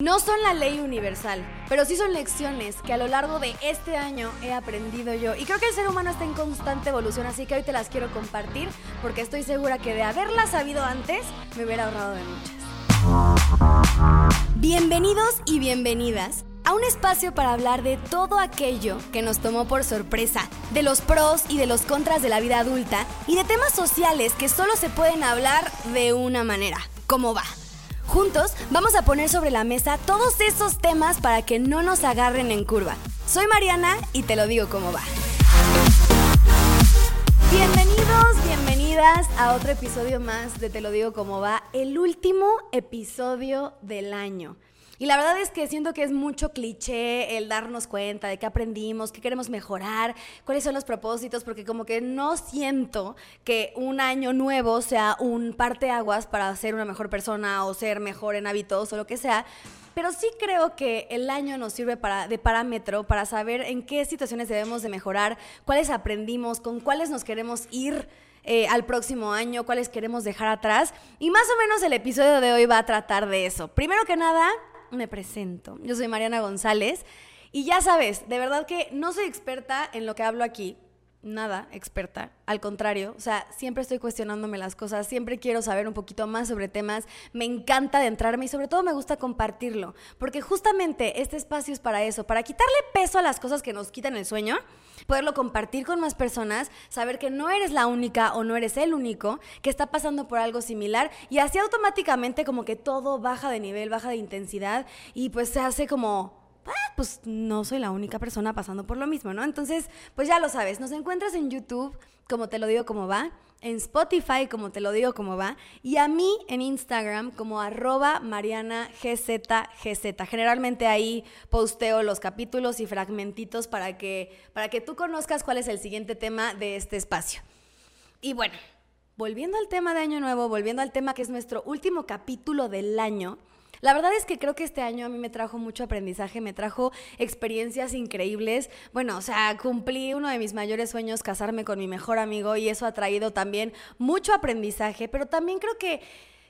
No son la ley universal, pero sí son lecciones que a lo largo de este año he aprendido yo. Y creo que el ser humano está en constante evolución, así que hoy te las quiero compartir porque estoy segura que de haberlas sabido antes me hubiera ahorrado de muchas. Bienvenidos y bienvenidas a un espacio para hablar de todo aquello que nos tomó por sorpresa, de los pros y de los contras de la vida adulta y de temas sociales que solo se pueden hablar de una manera. ¿Cómo va? Juntos vamos a poner sobre la mesa todos esos temas para que no nos agarren en curva. Soy Mariana y te lo digo como va. Bienvenidos, bienvenidas a otro episodio más de Te lo digo como va, el último episodio del año. Y la verdad es que siento que es mucho cliché el darnos cuenta de qué aprendimos, qué queremos mejorar, cuáles son los propósitos, porque como que no siento que un año nuevo sea un parteaguas para ser una mejor persona o ser mejor en hábitos o lo que sea. Pero sí creo que el año nos sirve para, de parámetro para saber en qué situaciones debemos de mejorar, cuáles aprendimos, con cuáles nos queremos ir. Eh, al próximo año, cuáles queremos dejar atrás. Y más o menos el episodio de hoy va a tratar de eso. Primero que nada, me presento. Yo soy Mariana González y ya sabes, de verdad que no soy experta en lo que hablo aquí, nada experta, al contrario, o sea, siempre estoy cuestionándome las cosas, siempre quiero saber un poquito más sobre temas, me encanta adentrarme y sobre todo me gusta compartirlo, porque justamente este espacio es para eso, para quitarle peso a las cosas que nos quitan el sueño, poderlo compartir con más personas, saber que no eres la única o no eres el único que está pasando por algo similar y así automáticamente como que todo baja de nivel, baja de intensidad y pues se hace como Ah, pues no soy la única persona pasando por lo mismo, ¿no? Entonces, pues ya lo sabes, nos encuentras en YouTube, como te lo digo como va, en Spotify, como te lo digo como va, y a mí en Instagram como arroba Mariana Generalmente ahí posteo los capítulos y fragmentitos para que, para que tú conozcas cuál es el siguiente tema de este espacio. Y bueno, volviendo al tema de Año Nuevo, volviendo al tema que es nuestro último capítulo del año, la verdad es que creo que este año a mí me trajo mucho aprendizaje, me trajo experiencias increíbles. Bueno, o sea, cumplí uno de mis mayores sueños, casarme con mi mejor amigo, y eso ha traído también mucho aprendizaje, pero también creo que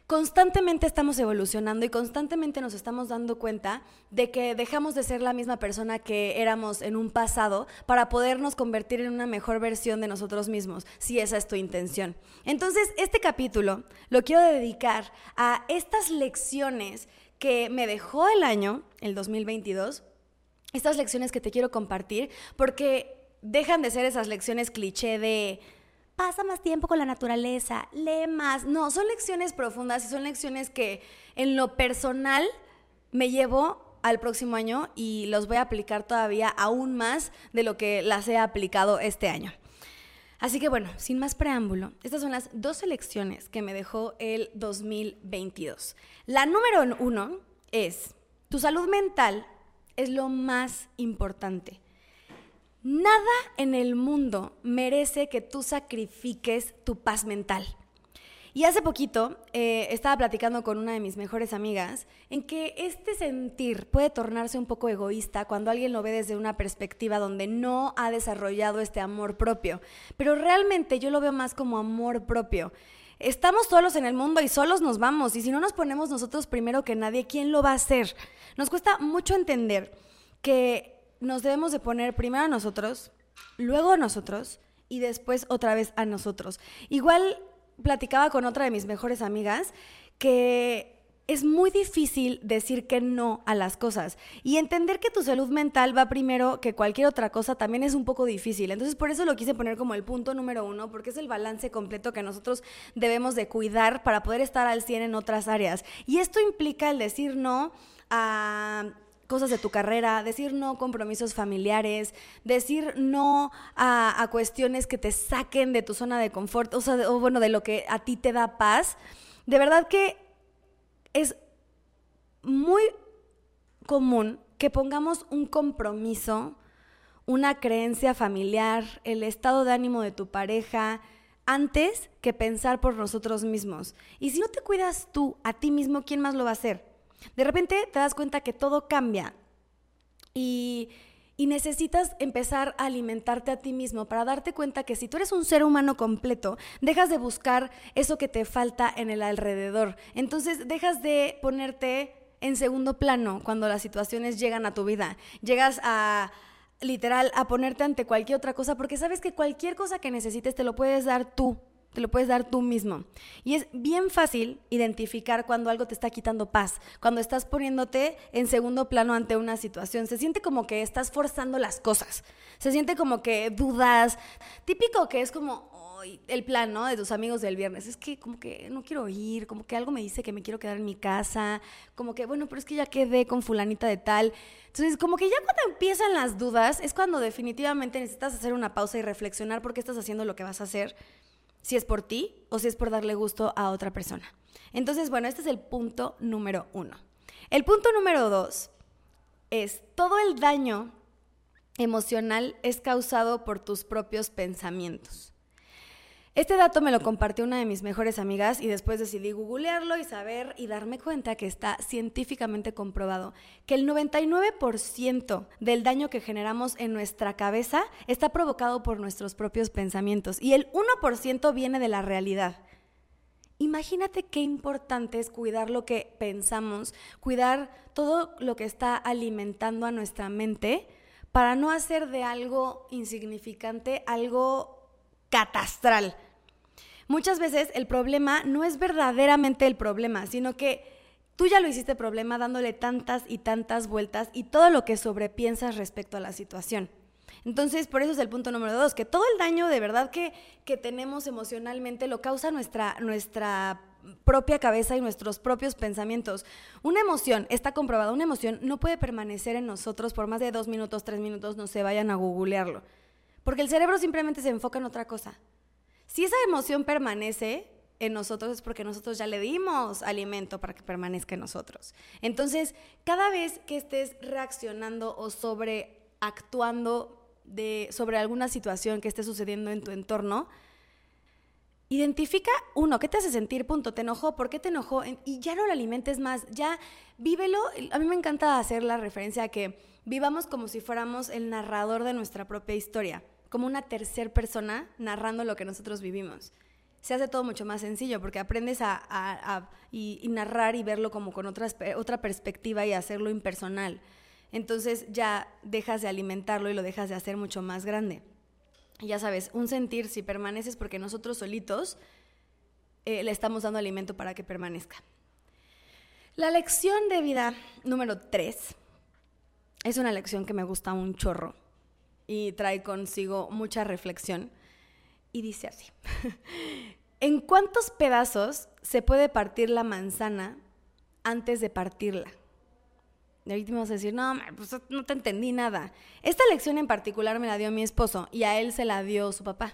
constantemente estamos evolucionando y constantemente nos estamos dando cuenta de que dejamos de ser la misma persona que éramos en un pasado para podernos convertir en una mejor versión de nosotros mismos, si esa es tu intención. Entonces, este capítulo lo quiero dedicar a estas lecciones que me dejó el año, el 2022, estas lecciones que te quiero compartir, porque dejan de ser esas lecciones cliché de pasa más tiempo con la naturaleza, lee más. No, son lecciones profundas y son lecciones que en lo personal me llevo al próximo año y los voy a aplicar todavía aún más de lo que las he aplicado este año. Así que bueno, sin más preámbulo, estas son las dos lecciones que me dejó el 2022. La número uno es, tu salud mental es lo más importante. Nada en el mundo merece que tú sacrifiques tu paz mental. Y hace poquito eh, estaba platicando con una de mis mejores amigas en que este sentir puede tornarse un poco egoísta cuando alguien lo ve desde una perspectiva donde no ha desarrollado este amor propio. Pero realmente yo lo veo más como amor propio. Estamos solos en el mundo y solos nos vamos. Y si no nos ponemos nosotros primero que nadie, ¿quién lo va a hacer? Nos cuesta mucho entender que nos debemos de poner primero a nosotros, luego a nosotros y después otra vez a nosotros. Igual platicaba con otra de mis mejores amigas que es muy difícil decir que no a las cosas y entender que tu salud mental va primero que cualquier otra cosa también es un poco difícil. Entonces por eso lo quise poner como el punto número uno, porque es el balance completo que nosotros debemos de cuidar para poder estar al 100 en otras áreas. Y esto implica el decir no a cosas de tu carrera, decir no a compromisos familiares, decir no a, cuestiones que te saquen de tu zona de confort, o, sea, o bueno, de lo que a ti te da paz. De verdad que es muy común que pongamos un compromiso, una creencia familiar, el estado de ánimo de tu pareja, antes que pensar por nosotros mismos. Y si no te cuidas tú a ti mismo, ¿quién más lo va a hacer? De repente te das cuenta que todo cambia y, necesitas empezar a alimentarte a ti mismo para darte cuenta que si tú eres un ser humano completo, dejas de buscar eso que te falta en el alrededor. Entonces dejas de ponerte en segundo plano cuando las situaciones llegan a tu vida. Llegas a literal a ponerte ante cualquier otra cosa porque sabes que cualquier cosa que necesites te lo puedes dar tú, te lo puedes dar tú mismo. Y es bien fácil identificar cuando algo te está quitando paz, cuando estás poniéndote en segundo plano ante una situación. Se siente como que estás forzando las cosas, se siente como que dudas, típico que es como, el plan, ¿no? De tus amigos del viernes. Es que como que no quiero ir, como que algo me dice que me quiero quedar en mi casa, como que, bueno, pero es que ya quedé con fulanita de tal. Entonces, como que ya cuando empiezan las dudas, es cuando definitivamente necesitas hacer una pausa y reflexionar por qué estás haciendo lo que vas a hacer, si es por ti o si es por darle gusto a otra persona. Entonces, bueno, este es el punto número uno. El punto número dos es todo el daño emocional es causado por tus propios pensamientos. Este dato me lo compartió una de mis mejores amigas y después decidí googlearlo y saber y darme cuenta que está científicamente comprobado que el 99% del daño que generamos en nuestra cabeza está provocado por nuestros propios pensamientos y el 1% viene de la realidad. Imagínate qué importante es cuidar lo que pensamos, cuidar todo lo que está alimentando a nuestra mente para no hacer de algo insignificante algo catastral muchas veces el problema no es verdaderamente el problema, sino que tú ya lo hiciste problema dándole tantas y tantas vueltas y todo lo que sobrepiensas respecto a la situación. Entonces, por eso es el punto número dos, que todo el daño de verdad que, que tenemos emocionalmente lo causa nuestra, nuestra propia cabeza y nuestros propios pensamientos. Una emoción, está comprobada, una emoción no puede permanecer en nosotros por más de dos minutos, tres minutos, no se vayan a googlearlo. Porque el cerebro simplemente se enfoca en otra cosa. Si esa emoción permanece en nosotros es porque nosotros ya le dimos alimento para que permanezca en nosotros. Entonces, cada vez que estés reaccionando o sobreactuando de, sobre alguna situación que esté sucediendo en tu entorno, Identifica, uno, ¿qué te hace sentir? Punto, ¿te enojó? ¿Por qué te enojó? Y ya no lo alimentes más, ya vívelo. A mí me encanta hacer la referencia a que vivamos como si fuéramos el narrador de nuestra propia historia como una tercera persona narrando lo que nosotros vivimos. Se hace todo mucho más sencillo porque aprendes a, narrar y verlo como con otra perspectiva y hacerlo impersonal. Entonces ya dejas de alimentarlo y lo dejas de hacer mucho más grande. ya sabes, un sentir si permaneces porque nosotros solitos eh, le estamos dando alimento para que permanezca. La lección de vida número tres es una lección que me gusta un chorro y trae consigo mucha reflexión. Y dice así, ¿en cuántos pedazos se puede partir la manzana antes de partirla? Y ahorita vamos a decir, no, pues no te entendí nada. Esta lección en particular me la dio mi esposo y a él se la dio su papá.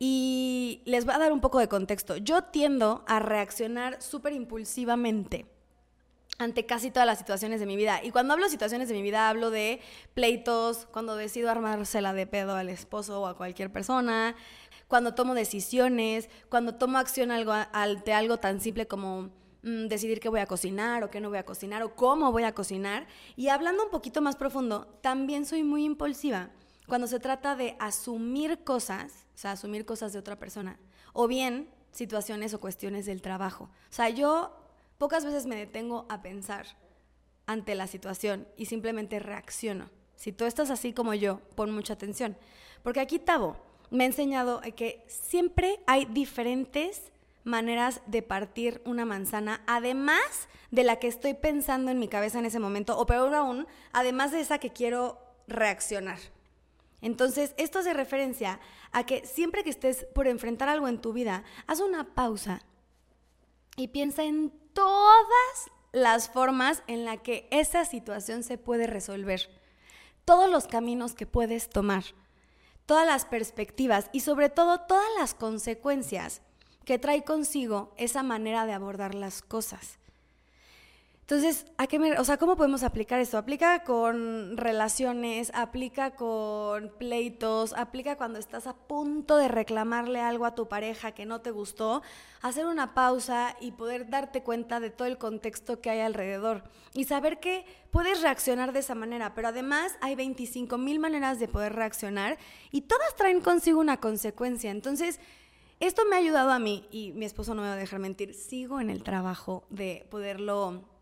Y les voy a dar un poco de contexto. Yo tiendo a reaccionar súper impulsivamente ante casi todas las situaciones de mi vida. Y cuando hablo de situaciones de mi vida, hablo de pleitos, cuando decido armársela de pedo al esposo o a cualquier persona, cuando tomo decisiones, cuando tomo acción algo, ante algo tan simple como mm, decidir qué voy a cocinar o qué no voy a cocinar o cómo voy a cocinar. Y hablando un poquito más profundo, también soy muy impulsiva cuando se trata de asumir cosas, o sea, asumir cosas de otra persona, o bien situaciones o cuestiones del trabajo. O sea, yo Pocas veces me detengo a pensar ante la situación y simplemente reacciono. Si tú estás así como yo, pon mucha atención. Porque aquí Tavo me ha enseñado que siempre hay diferentes maneras de partir una manzana, además de la que estoy pensando en mi cabeza en ese momento, o peor aún, además de esa que quiero reaccionar. Entonces, esto hace referencia a que siempre que estés por enfrentar algo en tu vida, haz una pausa y piensa en todas las formas en la que esa situación se puede resolver, todos los caminos que puedes tomar, todas las perspectivas y sobre todo todas las consecuencias que trae consigo esa manera de abordar las cosas. Entonces, ¿a qué o sea, ¿cómo podemos aplicar esto? Aplica con relaciones, aplica con pleitos, aplica cuando estás a punto de reclamarle algo a tu pareja que no te gustó, hacer una pausa y poder darte cuenta de todo el contexto que hay alrededor y saber que puedes reaccionar de esa manera, pero además hay 25 mil maneras de poder reaccionar y todas traen consigo una consecuencia. Entonces, esto me ha ayudado a mí y mi esposo no me va a dejar mentir, sigo en el trabajo de poderlo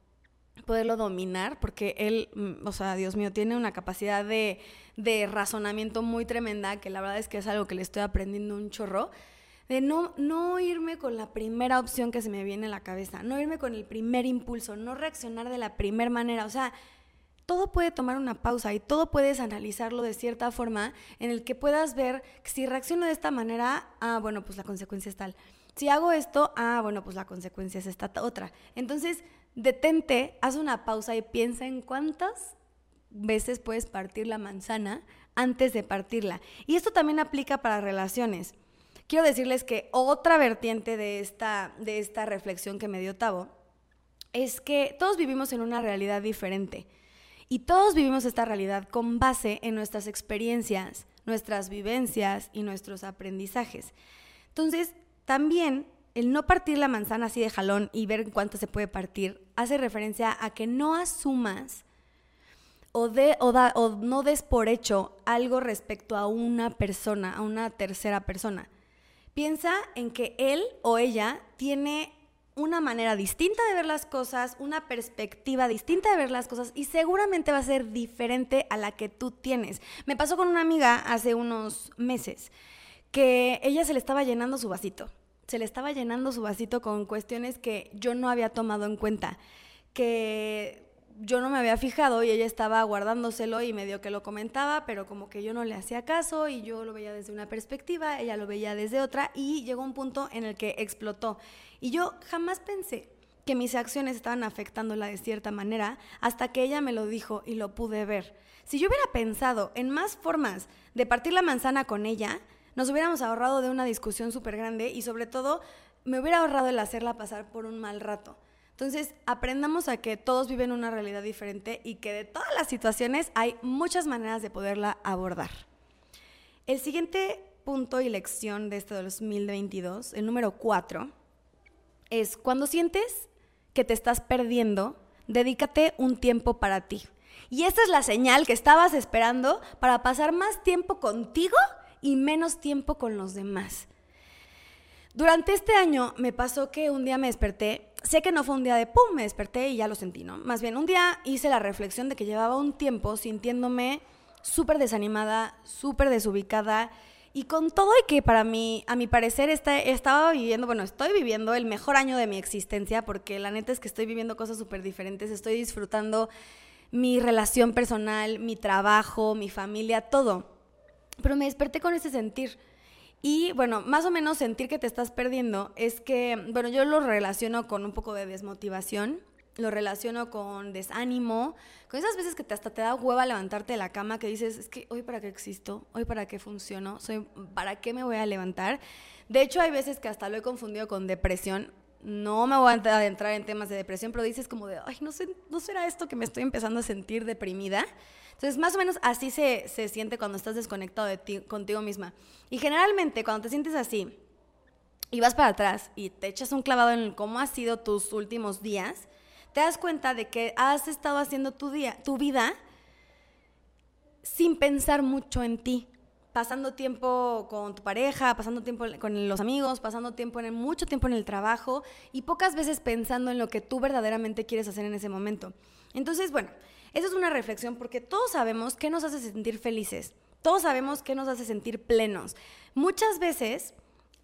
poderlo dominar, porque él, mm, o sea, Dios mío, tiene una capacidad de, de razonamiento muy tremenda, que la verdad es que es algo que le estoy aprendiendo un chorro de no, no irme con la primera opción que se me viene a la cabeza, no irme con el primer impulso, no reaccionar de la primera manera. O sea, todo puede tomar una pausa y todo puedes analizarlo de cierta forma en el que puedas ver si reacciono de esta manera, ah, bueno, pues la consecuencia es tal. Si hago esto, ah, bueno, pues la consecuencia es esta otra. Entonces, detente, haz una pausa y piensa en cuántas veces puedes partir la manzana antes de partirla. Y esto también aplica para relaciones quiero decirles que otra vertiente de esta, de esta reflexión que me dio Tavo es que todos vivimos en una realidad diferente y todos vivimos esta realidad con base en nuestras experiencias, nuestras vivencias y nuestros aprendizajes. Entonces, también el no partir la manzana así de jalón y ver cuánto se puede partir hace referencia a que no asumas o, o, o no des por hecho algo respecto a una persona, a una tercera persona. Piensa en que él o ella tiene una manera distinta de ver las cosas, una perspectiva distinta de ver las cosas y seguramente va a ser diferente a la que tú tienes. Me pasó con una amiga hace unos meses que ella se le estaba llenando su vasito. Se le estaba llenando su vasito con cuestiones que yo no había tomado en cuenta, que yo no me había fijado y ella estaba guardándoselo y medio que lo comentaba, pero como que yo no le hacía caso y yo lo veía desde una perspectiva, ella lo veía desde otra y llegó un punto en el que explotó. Y yo jamás pensé que mis acciones estaban afectándola de cierta manera hasta que ella me lo dijo y lo pude ver. Si yo hubiera pensado en más formas de partir la manzana con ella, nos hubiéramos ahorrado de una discusión súper grande y sobre todo me hubiera ahorrado el hacerla pasar por un mal rato. Entonces, aprendamos a que todos viven una realidad diferente y que de todas las situaciones hay muchas maneras de poderla abordar. El siguiente punto y lección de este 2022, el número 4, es cuando sientes que te estás perdiendo, dedícate un tiempo para ti. Y esta es la señal que estabas esperando para pasar más tiempo contigo y menos tiempo con los demás. Durante este año me pasó que un día me desperté sé que no fue un día de pum, me desperté y ya lo sentí, ¿no? Más bien un día hice la reflexión de que llevaba un tiempo sintiéndome súper desanimada, súper desubicada y con todo y que para mí, a mi parecer, estaba viviendo, bueno, estoy viviendo el mejor año de mi existencia porque la neta es que estoy viviendo cosas súper diferentes, estoy disfrutando mi relación personal, mi trabajo, mi familia, todo. Pero me desperté con ese sentir y bueno, más o menos sentir que te estás perdiendo es que, bueno, yo lo relaciono con un poco de desmotivación, lo relaciono con desánimo, con esas veces que te hasta te da hueva levantarte de la cama, que dices, es que hoy para qué existo, hoy para qué funciono, soy, para qué me voy a levantar. De hecho, hay veces que hasta lo he confundido con depresión. No me voy a adentrar en temas de depresión, pero dices como de, ay, no sé, no será esto que me estoy empezando a sentir deprimida. Entonces, más o menos así se, siente cuando estás desconectado de ti, contigo misma. Y generalmente, cuando te sientes así y vas para atrás y te echas un clavado en cómo han sido tus últimos días, te das cuenta de que has estado haciendo tu, día, tu vida sin pensar mucho en ti pasando tiempo con tu pareja, pasando tiempo con los amigos, pasando tiempo en mucho tiempo en el trabajo y pocas veces pensando en lo que tú verdaderamente quieres hacer en ese momento. Entonces, bueno, esa es una reflexión porque todos sabemos qué nos hace sentir felices, todos sabemos qué nos hace sentir plenos. Muchas veces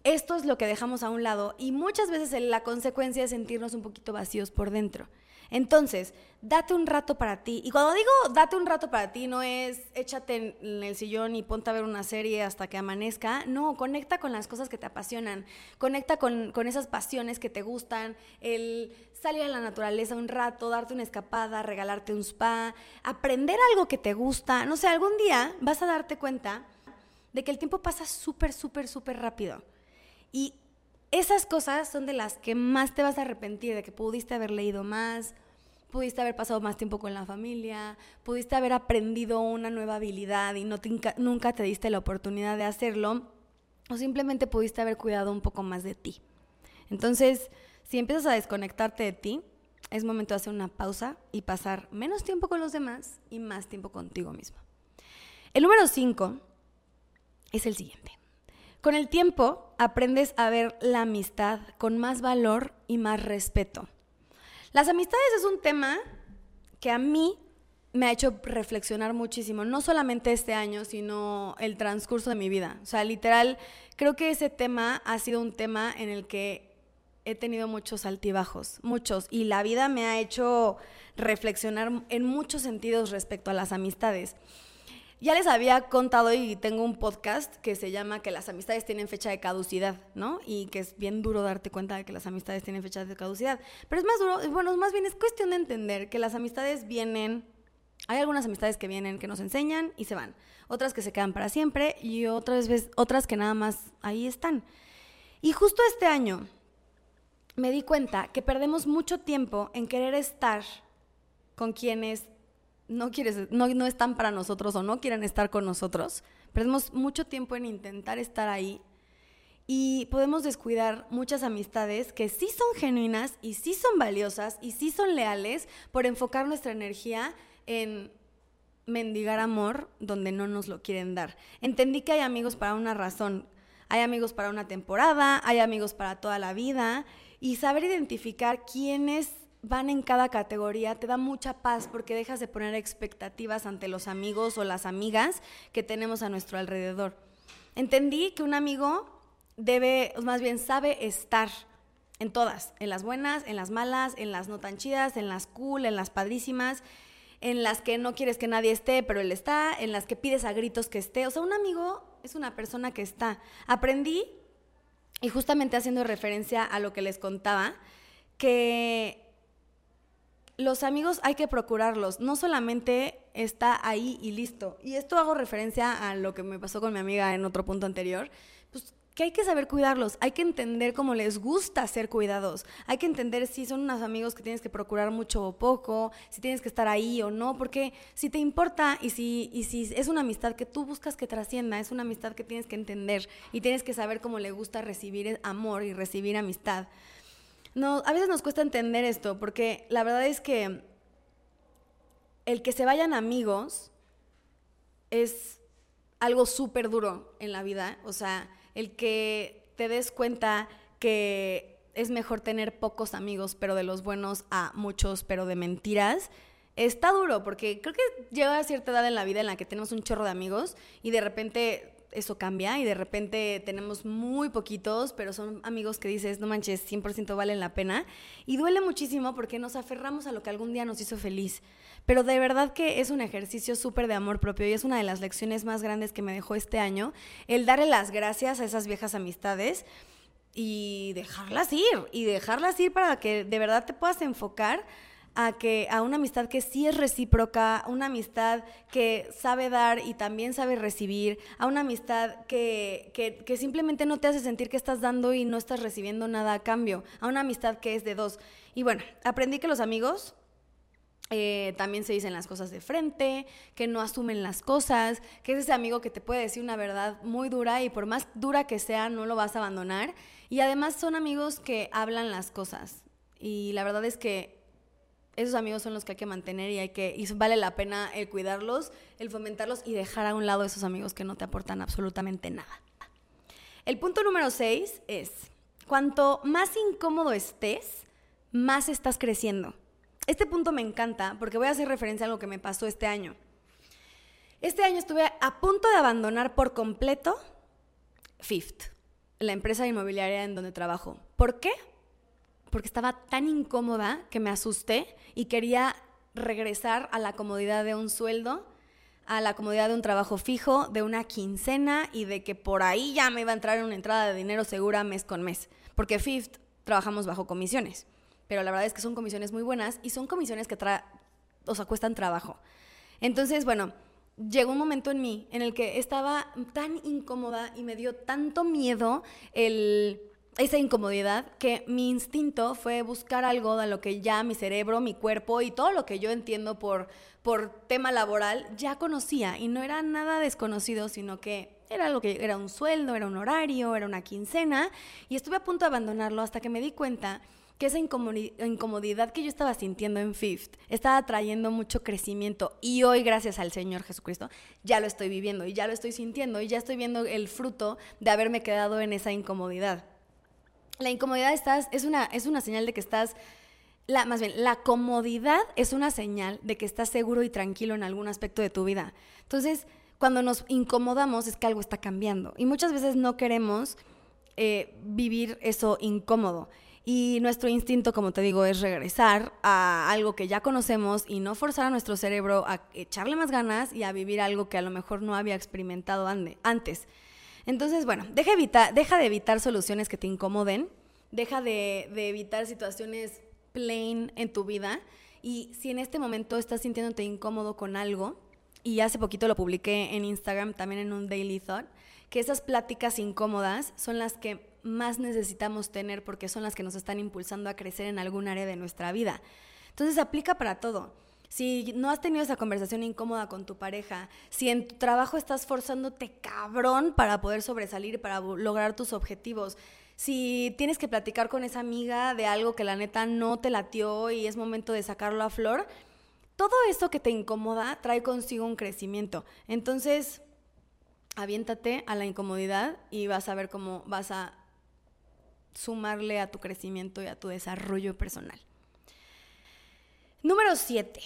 esto es lo que dejamos a un lado y muchas veces la consecuencia es sentirnos un poquito vacíos por dentro. Entonces, date un rato para ti. Y cuando digo date un rato para ti, no es échate en el sillón y ponte a ver una serie hasta que amanezca. No, conecta con las cosas que te apasionan. Conecta con, con esas pasiones que te gustan. El salir a la naturaleza un rato, darte una escapada, regalarte un spa, aprender algo que te gusta. No sé, algún día vas a darte cuenta de que el tiempo pasa súper, súper, súper rápido. Y esas cosas son de las que más te vas a arrepentir, de que pudiste haber leído más, pudiste haber pasado más tiempo con la familia, pudiste haber aprendido una nueva habilidad y nunca te diste la oportunidad de hacerlo, o simplemente pudiste haber cuidado un poco más de ti. Entonces, si empiezas a desconectarte de ti, es momento de hacer una pausa y pasar menos tiempo con los demás y más tiempo contigo mismo. El número 5 es el siguiente. Con el tiempo aprendes a ver la amistad con más valor y más respeto. Las amistades es un tema que a mí me ha hecho reflexionar muchísimo, no solamente este año, sino el transcurso de mi vida. O sea, literal, creo que ese tema ha sido un tema en el que he tenido muchos altibajos, muchos, y la vida me ha hecho reflexionar en muchos sentidos respecto a las amistades. Ya les había contado y tengo un podcast que se llama que las amistades tienen fecha de caducidad, ¿no? Y que es bien duro darte cuenta de que las amistades tienen fecha de caducidad. Pero es más duro, bueno, más bien es cuestión de entender que las amistades vienen, hay algunas amistades que vienen, que nos enseñan y se van. Otras que se quedan para siempre y otras, veces, otras que nada más ahí están. Y justo este año me di cuenta que perdemos mucho tiempo en querer estar con quienes no, quieres, no, no están para nosotros o no quieren estar con nosotros. Perdemos mucho tiempo en intentar estar ahí y podemos descuidar muchas amistades que sí son genuinas y sí son valiosas y sí son leales por enfocar nuestra energía en mendigar amor donde no nos lo quieren dar. Entendí que hay amigos para una razón, hay amigos para una temporada, hay amigos para toda la vida y saber identificar quiénes van en cada categoría te da mucha paz porque dejas de poner expectativas ante los amigos o las amigas que tenemos a nuestro alrededor. Entendí que un amigo debe, más bien sabe estar en todas, en las buenas, en las malas, en las no tan chidas, en las cool, en las padrísimas, en las que no quieres que nadie esté, pero él está, en las que pides a gritos que esté. O sea, un amigo es una persona que está. Aprendí, y justamente haciendo referencia a lo que les contaba, que los amigos hay que procurarlos, no solamente está ahí y listo. Y esto hago referencia a lo que me pasó con mi amiga en otro punto anterior, pues que hay que saber cuidarlos, hay que entender cómo les gusta ser cuidados, hay que entender si son unos amigos que tienes que procurar mucho o poco, si tienes que estar ahí o no, porque si te importa y si, y si es una amistad que tú buscas que trascienda, es una amistad que tienes que entender y tienes que saber cómo le gusta recibir amor y recibir amistad. No, a veces nos cuesta entender esto, porque la verdad es que el que se vayan amigos es algo súper duro en la vida. O sea, el que te des cuenta que es mejor tener pocos amigos, pero de los buenos, a muchos, pero de mentiras. Está duro, porque creo que llega a cierta edad en la vida en la que tenemos un chorro de amigos y de repente eso cambia y de repente tenemos muy poquitos, pero son amigos que dices, no manches, 100% valen la pena. Y duele muchísimo porque nos aferramos a lo que algún día nos hizo feliz. Pero de verdad que es un ejercicio súper de amor propio y es una de las lecciones más grandes que me dejó este año, el darle las gracias a esas viejas amistades y dejarlas ir, y dejarlas ir para que de verdad te puedas enfocar a que a una amistad que sí es recíproca, una amistad que sabe dar y también sabe recibir, a una amistad que, que, simplemente no te hace sentir que estás dando y no estás recibiendo nada a cambio, a una amistad que es de dos. Y bueno, aprendí que los amigos eh, también se dicen las cosas de frente, que no asumen las cosas, que es ese amigo que te puede decir una verdad muy dura y por más dura que sea, no lo vas a abandonar. Y además son amigos que hablan las cosas. Y la verdad es que esos amigos son los que hay que mantener y hay que vale la pena el cuidarlos, el fomentarlos y dejar a un lado esos amigos que no te aportan absolutamente nada. El punto número 6 es, cuanto más incómodo estés, más estás creciendo. Este punto me encanta porque voy a hacer referencia a algo que me pasó este año. Este año estuve a punto de abandonar por completo Fifth, la empresa inmobiliaria en donde trabajo. ¿Por qué? Porque estaba tan incómoda que me asusté y quería regresar a la comodidad de un sueldo, a la comodidad de un trabajo fijo, de una quincena y de que por ahí ya me iba a entrar una entrada de dinero segura mes con mes. Porque Fifth trabajamos bajo comisiones, pero la verdad es que son comisiones muy buenas y son comisiones que sea, cuestan trabajo. Entonces, bueno, llegó un momento en mí en el que estaba tan incómoda y me dio tanto miedo el esa incomodidad que mi instinto fue buscar algo de lo que ya mi cerebro, mi cuerpo y todo lo que yo entiendo por, por tema laboral ya conocía. Y no era nada desconocido, sino que era algo que era un sueldo, era un horario, era una quincena. Y estuve a punto de abandonarlo hasta que me di cuenta que esa incomodidad que yo estaba sintiendo en Fifth estaba trayendo mucho crecimiento. Y hoy gracias al Señor Jesucristo ya lo estoy viviendo y ya lo estoy sintiendo y ya estoy viendo el fruto de haberme quedado en esa incomodidad. La incomodidad estás, es, una, es una señal de que estás la, más bien, la comodidad es una señal de que estás seguro y tranquilo en algún aspecto de tu vida. Entonces, cuando nos incomodamos es que algo está cambiando. Y muchas veces no queremos eh, vivir eso incómodo. Y nuestro instinto, como te digo, es regresar a algo que ya conocemos y no forzar a nuestro cerebro a echarle más ganas y a vivir algo que a lo mejor no había experimentado antes. Entonces, bueno, deja, de evitar soluciones que te incomoden, deja de, de evitar situaciones plain en tu vida y si en este momento estás sintiéndote incómodo con algo, y hace poquito lo publiqué en Instagram, también en un Daily Thought, que esas pláticas incómodas son las que más necesitamos tener porque son las que nos están impulsando a crecer en algún área de nuestra vida. Entonces aplica para todo. Si no has tenido esa conversación incómoda con tu pareja, si en tu trabajo estás forzándote cabrón para poder sobresalir, para lograr tus objetivos, si tienes que platicar con esa amiga de algo que la neta no te latió y es momento de sacarlo a flor, todo eso que te incomoda trae consigo un crecimiento. Entonces, aviéntate a la incomodidad y vas a ver cómo vas a sumarle a tu crecimiento y a tu desarrollo personal. Número 7.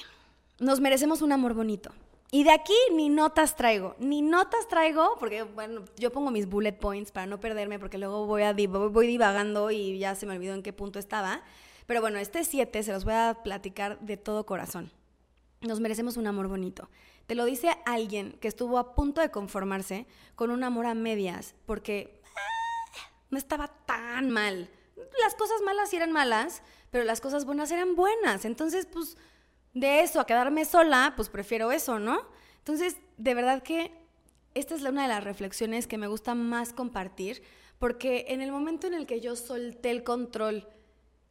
Nos merecemos un amor bonito. Y de aquí ni notas traigo, ni notas traigo, porque bueno, yo pongo mis bullet points para no perderme, porque luego voy, a, voy divagando y ya se me olvidó en qué punto estaba. Pero bueno, este 7 se los voy a platicar de todo corazón. Nos merecemos un amor bonito. Te lo dice alguien que estuvo a punto de conformarse con un amor a medias, porque no estaba tan mal. Las cosas malas eran malas, pero las cosas buenas eran buenas. Entonces, pues, de eso a quedarme sola, pues prefiero eso, ¿no? Entonces, de verdad que esta es una de las reflexiones que me gusta más compartir, porque en el momento en el que yo solté el control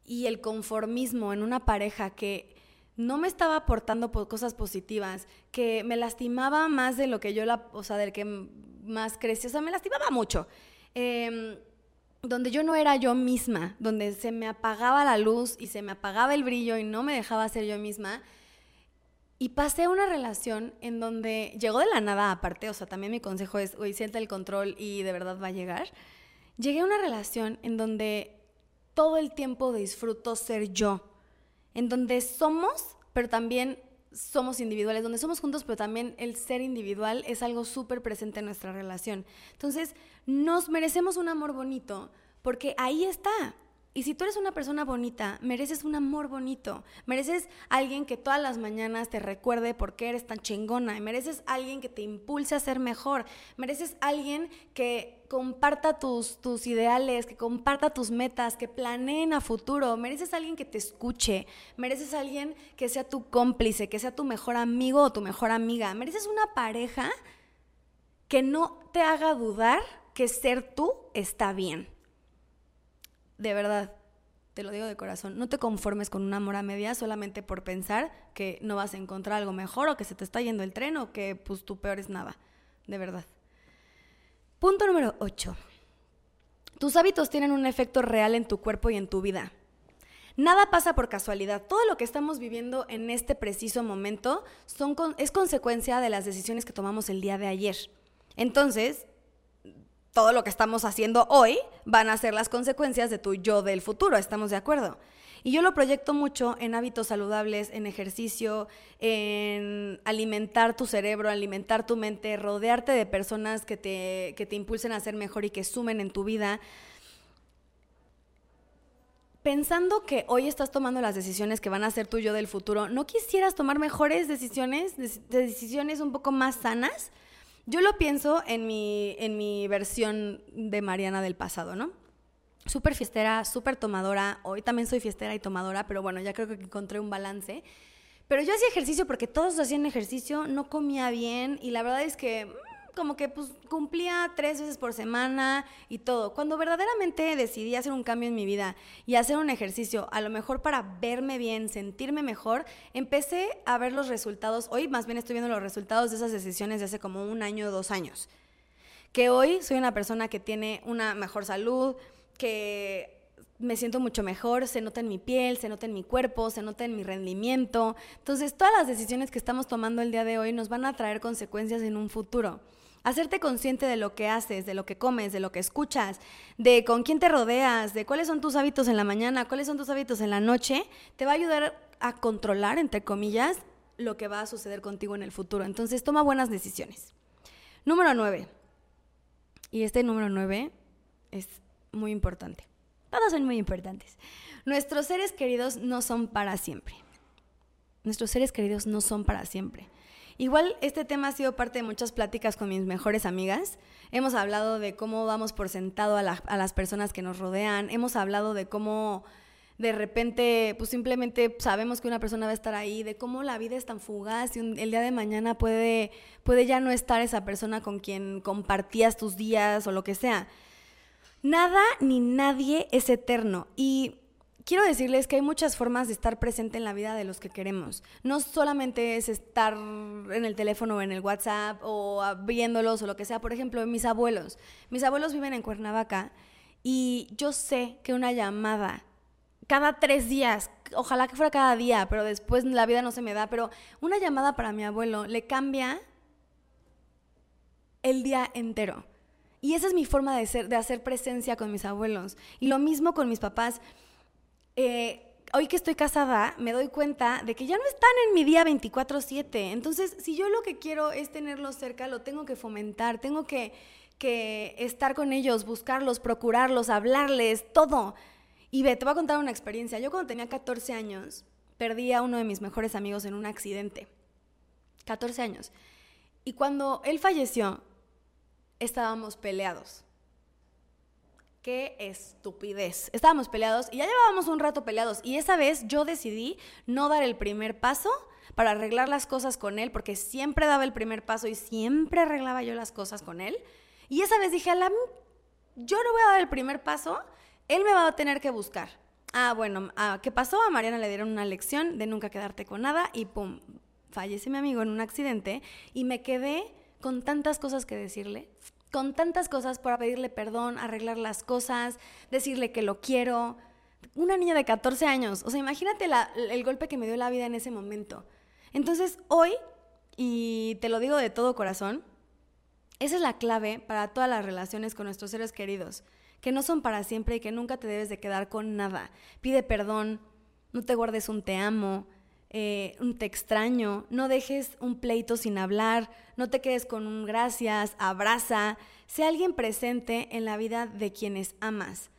y el conformismo en una pareja que no me estaba aportando cosas positivas, que me lastimaba más de lo que yo la, o sea, del que más crecí, o sea, me lastimaba mucho. Eh, donde yo no era yo misma, donde se me apagaba la luz y se me apagaba el brillo y no me dejaba ser yo misma. Y pasé una relación en donde llegó de la nada aparte, o sea, también mi consejo es, oye, siente el control y de verdad va a llegar. Llegué a una relación en donde todo el tiempo disfruto ser yo, en donde somos, pero también somos individuales, donde somos juntos, pero también el ser individual es algo súper presente en nuestra relación. Entonces, nos merecemos un amor bonito porque ahí está. Y si tú eres una persona bonita, mereces un amor bonito. Mereces alguien que todas las mañanas te recuerde por qué eres tan chingona. Mereces alguien que te impulse a ser mejor. Mereces alguien que comparta tus, tus ideales, que comparta tus metas, que planeen a futuro. Mereces alguien que te escuche. Mereces alguien que sea tu cómplice, que sea tu mejor amigo o tu mejor amiga. Mereces una pareja que no te haga dudar que ser tú está bien de verdad, te lo digo de corazón, no te conformes con un amor a media solamente por pensar que no vas a encontrar algo mejor o que se te está yendo el tren o que pues tú peor es nada, de verdad. Punto número 8. Tus hábitos tienen un efecto real en tu cuerpo y en tu vida. Nada pasa por casualidad. Todo lo que estamos viviendo en este preciso momento es consecuencia de las decisiones que tomamos el día de ayer. Entonces, todo lo que estamos haciendo hoy van a ser las consecuencias de tu yo del futuro, ¿estamos de acuerdo? Y yo lo proyecto mucho en hábitos saludables, en ejercicio, en alimentar tu cerebro, alimentar tu mente, rodearte de personas que te, que te impulsen a ser mejor y que sumen en tu vida. Pensando que hoy estás tomando las decisiones que van a ser tu yo del futuro, ¿no quisieras tomar mejores decisiones, decisiones un poco más sanas? Yo lo pienso en mi, en mi versión de Mariana del pasado, ¿no? Súper fiestera, súper tomadora. Hoy también soy fiestera y tomadora, pero bueno, ya creo que encontré un balance. Pero yo hacía ejercicio porque todos hacían ejercicio, no comía bien y la verdad es que como que pues cumplía tres veces por semana y todo. Cuando verdaderamente decidí hacer un cambio en mi vida y hacer un ejercicio, a lo mejor para verme bien, sentirme mejor, empecé a ver los resultados. Hoy más bien estoy viendo los resultados de esas decisiones de hace como un año o dos años. Que hoy soy una persona que tiene una mejor salud, que me siento mucho mejor, se nota en mi piel, se nota en mi cuerpo, se nota en mi rendimiento. Entonces, todas las decisiones que estamos tomando el día de hoy nos van a traer consecuencias en un futuro. Hacerte consciente de lo que haces, de lo que comes, de lo que escuchas, de con quién te rodeas, de cuáles son tus hábitos en la mañana, cuáles son tus hábitos en la noche, te va a ayudar a controlar, entre comillas, lo que va a suceder contigo en el futuro. Entonces, toma buenas decisiones. Número 9. Y este número 9 es muy importante. Todos son muy importantes. Nuestros seres queridos no son para siempre. Nuestros seres queridos no son para siempre. Igual este tema ha sido parte de muchas pláticas con mis mejores amigas. Hemos hablado de cómo vamos por sentado a, las personas que nos rodean. Hemos hablado de cómo de repente, pues simplemente sabemos que una persona va a estar ahí, de cómo la vida es tan fugaz y el día de mañana puede, puede ya no estar esa persona con quien compartías tus días o lo que sea. Nada ni nadie es eterno y quiero decirles que hay muchas formas de estar presente en la vida de los que queremos. No solamente es estar en el teléfono o en el WhatsApp o viéndolos o lo que sea. Por ejemplo, mis abuelos. Mis abuelos viven en Cuernavaca y yo sé que una llamada cada tres días, ojalá que fuera cada día, pero después la vida no se me da, pero una llamada para mi abuelo le cambia el día entero. Y esa es mi forma de, ser, de hacer presencia con mis abuelos. Y lo mismo con mis papás. Eh, hoy que estoy casada, me doy cuenta de que ya no están en mi día 24/7. Entonces, si yo lo que quiero es tenerlos cerca, lo tengo que fomentar, tengo que, que estar con ellos, buscarlos, procurarlos, hablarles, todo. Y ve, te voy a contar una experiencia. Yo cuando tenía 14 años, perdí a uno de mis mejores amigos en un accidente. 14 años. Y cuando él falleció, estábamos peleados. Qué estupidez. Estábamos peleados y ya llevábamos un rato peleados. Y esa vez yo decidí no dar el primer paso para arreglar las cosas con él, porque siempre daba el primer paso y siempre arreglaba yo las cosas con él. Y esa vez dije, a la, yo no voy a dar el primer paso, él me va a tener que buscar. Ah, bueno, ah, ¿qué pasó? A Mariana le dieron una lección de nunca quedarte con nada y pum, fallece mi amigo en un accidente y me quedé con tantas cosas que decirle con tantas cosas para pedirle perdón, arreglar las cosas, decirle que lo quiero. Una niña de 14 años, o sea, imagínate el golpe que me dio la vida en ese momento. Entonces, hoy, y te lo digo de todo corazón, esa es la clave para todas las relaciones con nuestros seres queridos, que no son para siempre y que nunca te debes de quedar con nada. Pide perdón, no te guardes un te amo, eh, un te extraño, no dejes un pleito sin hablar, no te quedes con un gracias, abraza, sé alguien presente en la vida de quienes amas.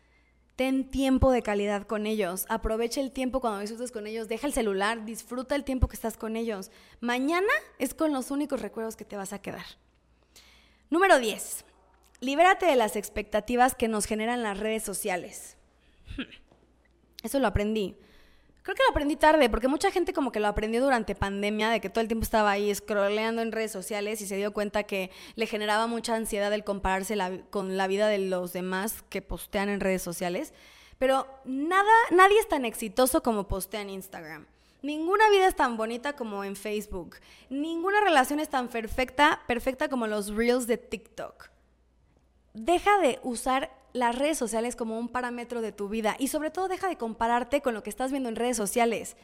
Ten tiempo de calidad con ellos, aprovecha el tiempo cuando disfrutes con ellos, deja el celular, disfruta el tiempo que estás con ellos. Mañana es con los únicos recuerdos que te vas a quedar. Número 10. Libérate de las expectativas que nos generan las redes sociales. Hmm. Eso lo aprendí. Creo que lo aprendí tarde, porque mucha gente como que lo aprendió durante pandemia, de que todo el tiempo estaba ahí scrolleando en redes sociales y se dio cuenta que le generaba mucha ansiedad el compararse con la vida de los demás que postean en redes sociales. Pero nada, nadie es tan exitoso como postea en Instagram. Ninguna vida es tan bonita como en Facebook. Ninguna relación es tan perfecta, perfecta como los reels de TikTok. Deja de usar las redes sociales como un parámetro de tu vida y sobre todo deja de compararte con lo que estás viendo en redes sociales.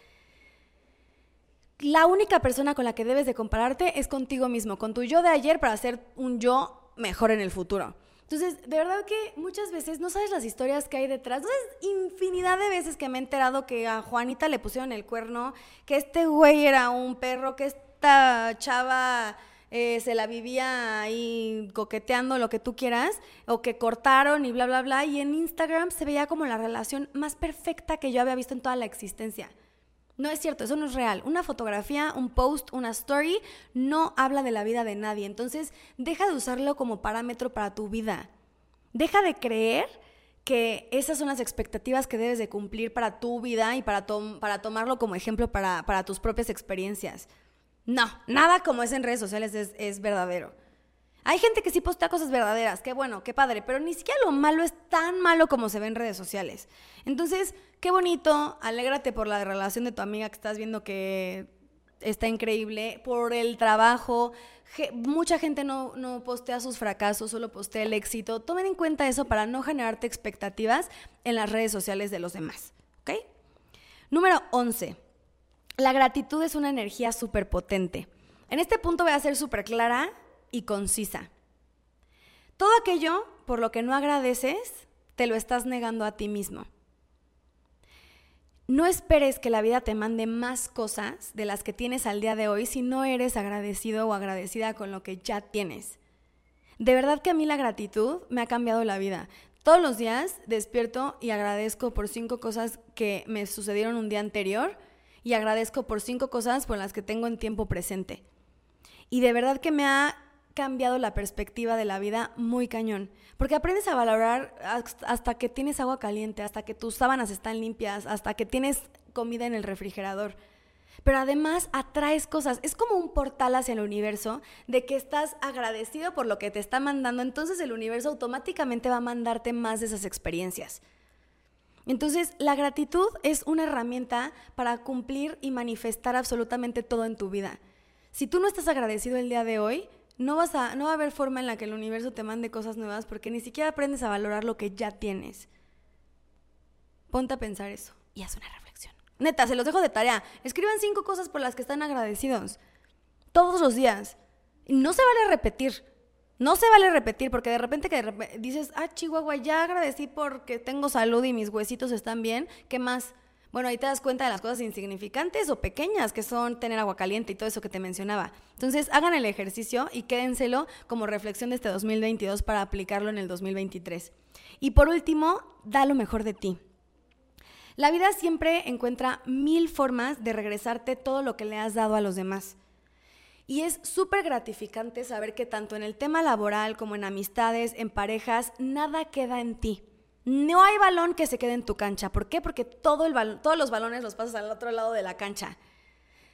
La única persona con la que debes de compararte es contigo mismo, con tu yo de ayer para ser un yo mejor en el futuro. Entonces, de verdad que muchas veces no sabes las historias que hay detrás. No sabes infinidad de veces que me he enterado que a Juanita le pusieron el cuerno, que este güey era un perro, que esta chava eh, se la vivía ahí coqueteando lo que tú quieras, o que cortaron y bla, bla, bla, y en Instagram se veía como la relación más perfecta que yo había visto en toda la existencia. No es cierto, eso no es real. Una fotografía, un post, una story no habla de la vida de nadie. Entonces, deja de usarlo como parámetro para tu vida. Deja de creer que esas son las expectativas que debes de cumplir para tu vida y para, para tomarlo como ejemplo para, para tus propias experiencias. No, nada como es en redes sociales es, verdadero. Hay gente que sí postea cosas verdaderas, qué bueno, qué padre, pero ni siquiera lo malo es tan malo como se ve en redes sociales. Entonces, qué bonito, alégrate por la relación de tu amiga que estás viendo que está increíble, por el trabajo. mucha gente no, no postea sus fracasos, solo postea el éxito. Tomen en cuenta eso para no generarte expectativas en las redes sociales de los demás. ¿Ok? Número 11 la gratitud es una energía súper potente. En este punto voy a ser súper clara y concisa. Todo aquello por lo que no agradeces, te lo estás negando a ti mismo. No esperes que la vida te mande más cosas de las que tienes al día de hoy si no eres agradecido o agradecida con lo que ya tienes. De verdad que a mí la gratitud me ha cambiado la vida. Todos los días despierto y agradezco por cinco cosas que me sucedieron un día anterior y agradezco por cinco cosas por las que tengo en tiempo presente. Y de verdad que me ha cambiado la perspectiva de la vida muy cañón. Porque aprendes a valorar hasta que tienes agua caliente, hasta que tus sábanas están limpias, hasta que tienes comida en el refrigerador. Pero además atraes cosas. Es como un portal hacia el universo de que estás agradecido por lo que te está mandando. Entonces el universo automáticamente va a mandarte más de esas experiencias. Entonces, la gratitud es una herramienta para cumplir y manifestar absolutamente todo en tu vida. Si tú no estás agradecido el día de hoy, no, vas a, no va a haber forma en la que el universo te mande cosas nuevas porque ni siquiera aprendes a valorar lo que ya tienes. Ponte a pensar eso y haz una reflexión. Neta, se los dejo de tarea. Escriban cinco cosas por las que están agradecidos. Todos los días. No se vale repetir. No se vale repetir porque de repente que dices, ah, Chihuahua, ya agradecí porque tengo salud y mis huesitos están bien. ¿Qué más? Bueno, ahí te das cuenta de las cosas insignificantes o pequeñas que son tener agua caliente y todo eso que te mencionaba. Entonces, hagan el ejercicio y quédenselo como reflexión de este 2022 para aplicarlo en el 2023. Y por último, da lo mejor de ti. La vida siempre encuentra mil formas de regresarte todo lo que le has dado a los demás. Y es súper gratificante saber que tanto en el tema laboral como en amistades, en parejas, nada queda en ti. No hay balón que se quede en tu cancha. ¿Por qué? Porque todos los balones los pasas al otro lado de la cancha.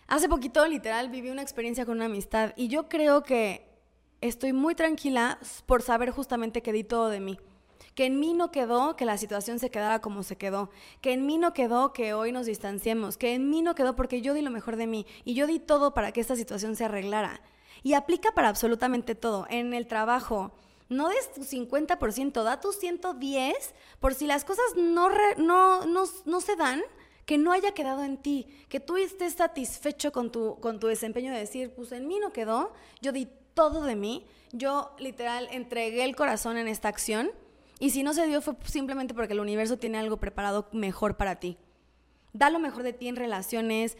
Hace poquito, literal, viví una experiencia con una amistad y yo creo que estoy muy tranquila por saber justamente que di todo de mí. Que en mí no quedó que la situación se quedara como se quedó. Que en mí no quedó que hoy nos distanciemos. Que en mí no quedó porque yo di lo mejor de mí. Y yo di todo para que esta situación se arreglara. Y aplica para absolutamente todo. En el trabajo, no des tu 50%, da tu 110 por si las cosas no, no, no, se dan, que no haya quedado en ti, que tú estés satisfecho con tu, con tu desempeño de decir, pues en mí no quedó, yo di todo de mí, yo literal entregué el corazón en esta acción y si no se dio fue simplemente porque el universo tiene algo preparado mejor para ti. Da lo mejor de ti en relaciones,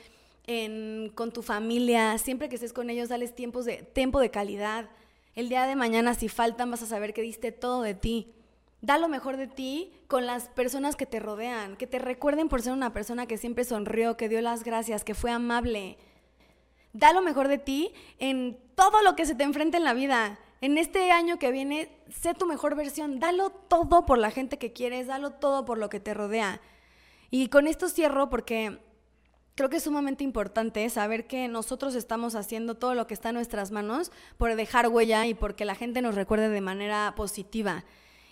en, con tu familia, siempre que estés con ellos, dales tiempos de, tiempo de calidad el día de mañana, si faltan, vas a saber que diste todo de ti. Da lo mejor de ti con las personas que te rodean, que te recuerden por ser una persona que siempre sonrió, que dio las gracias, que fue amable. Da lo mejor de ti en todo lo que se te enfrenta en la vida. En este año que viene, sé tu mejor versión. Dalo todo por la gente que quieres, dalo todo por lo que te rodea. Y con esto cierro porque creo que es sumamente importante saber que nosotros estamos haciendo todo lo que está en nuestras manos por dejar huella y porque la gente nos recuerde de manera positiva.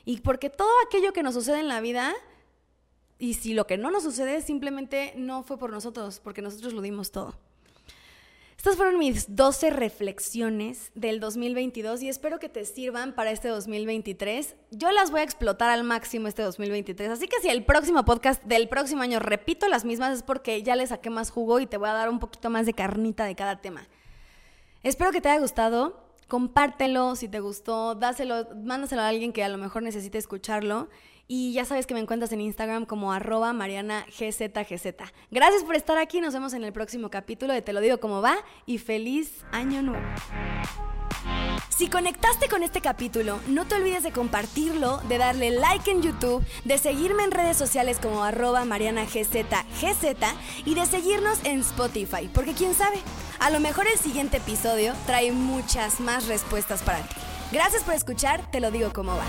Y porque todo aquello que nos sucede en la vida, y si lo que no nos sucede simplemente no fue por nosotros, porque nosotros lo dimos todo. Estas fueron mis 12 reflexiones del 2022 y espero que te sirvan para este 2023. Yo las voy a explotar al máximo este 2023, así que si el próximo podcast del próximo año repito las mismas es porque ya le saqué más jugo y te voy a dar un poquito más de carnita de cada tema. Espero que te haya gustado. Compártelo si te gustó, dáselo, mándaselo a alguien que a lo mejor necesite escucharlo. Y ya sabes que me encuentras en Instagram como arroba marianagzgz. Gracias por estar aquí, nos vemos en el próximo capítulo de Te lo digo como va y feliz año nuevo. Si conectaste con este capítulo, no te olvides de compartirlo, de darle like en YouTube, de seguirme en redes sociales como arroba marianagzgz y de seguirnos en Spotify, porque quién sabe, a lo mejor el siguiente episodio trae muchas más respuestas para ti. Gracias por escuchar, te lo digo como va.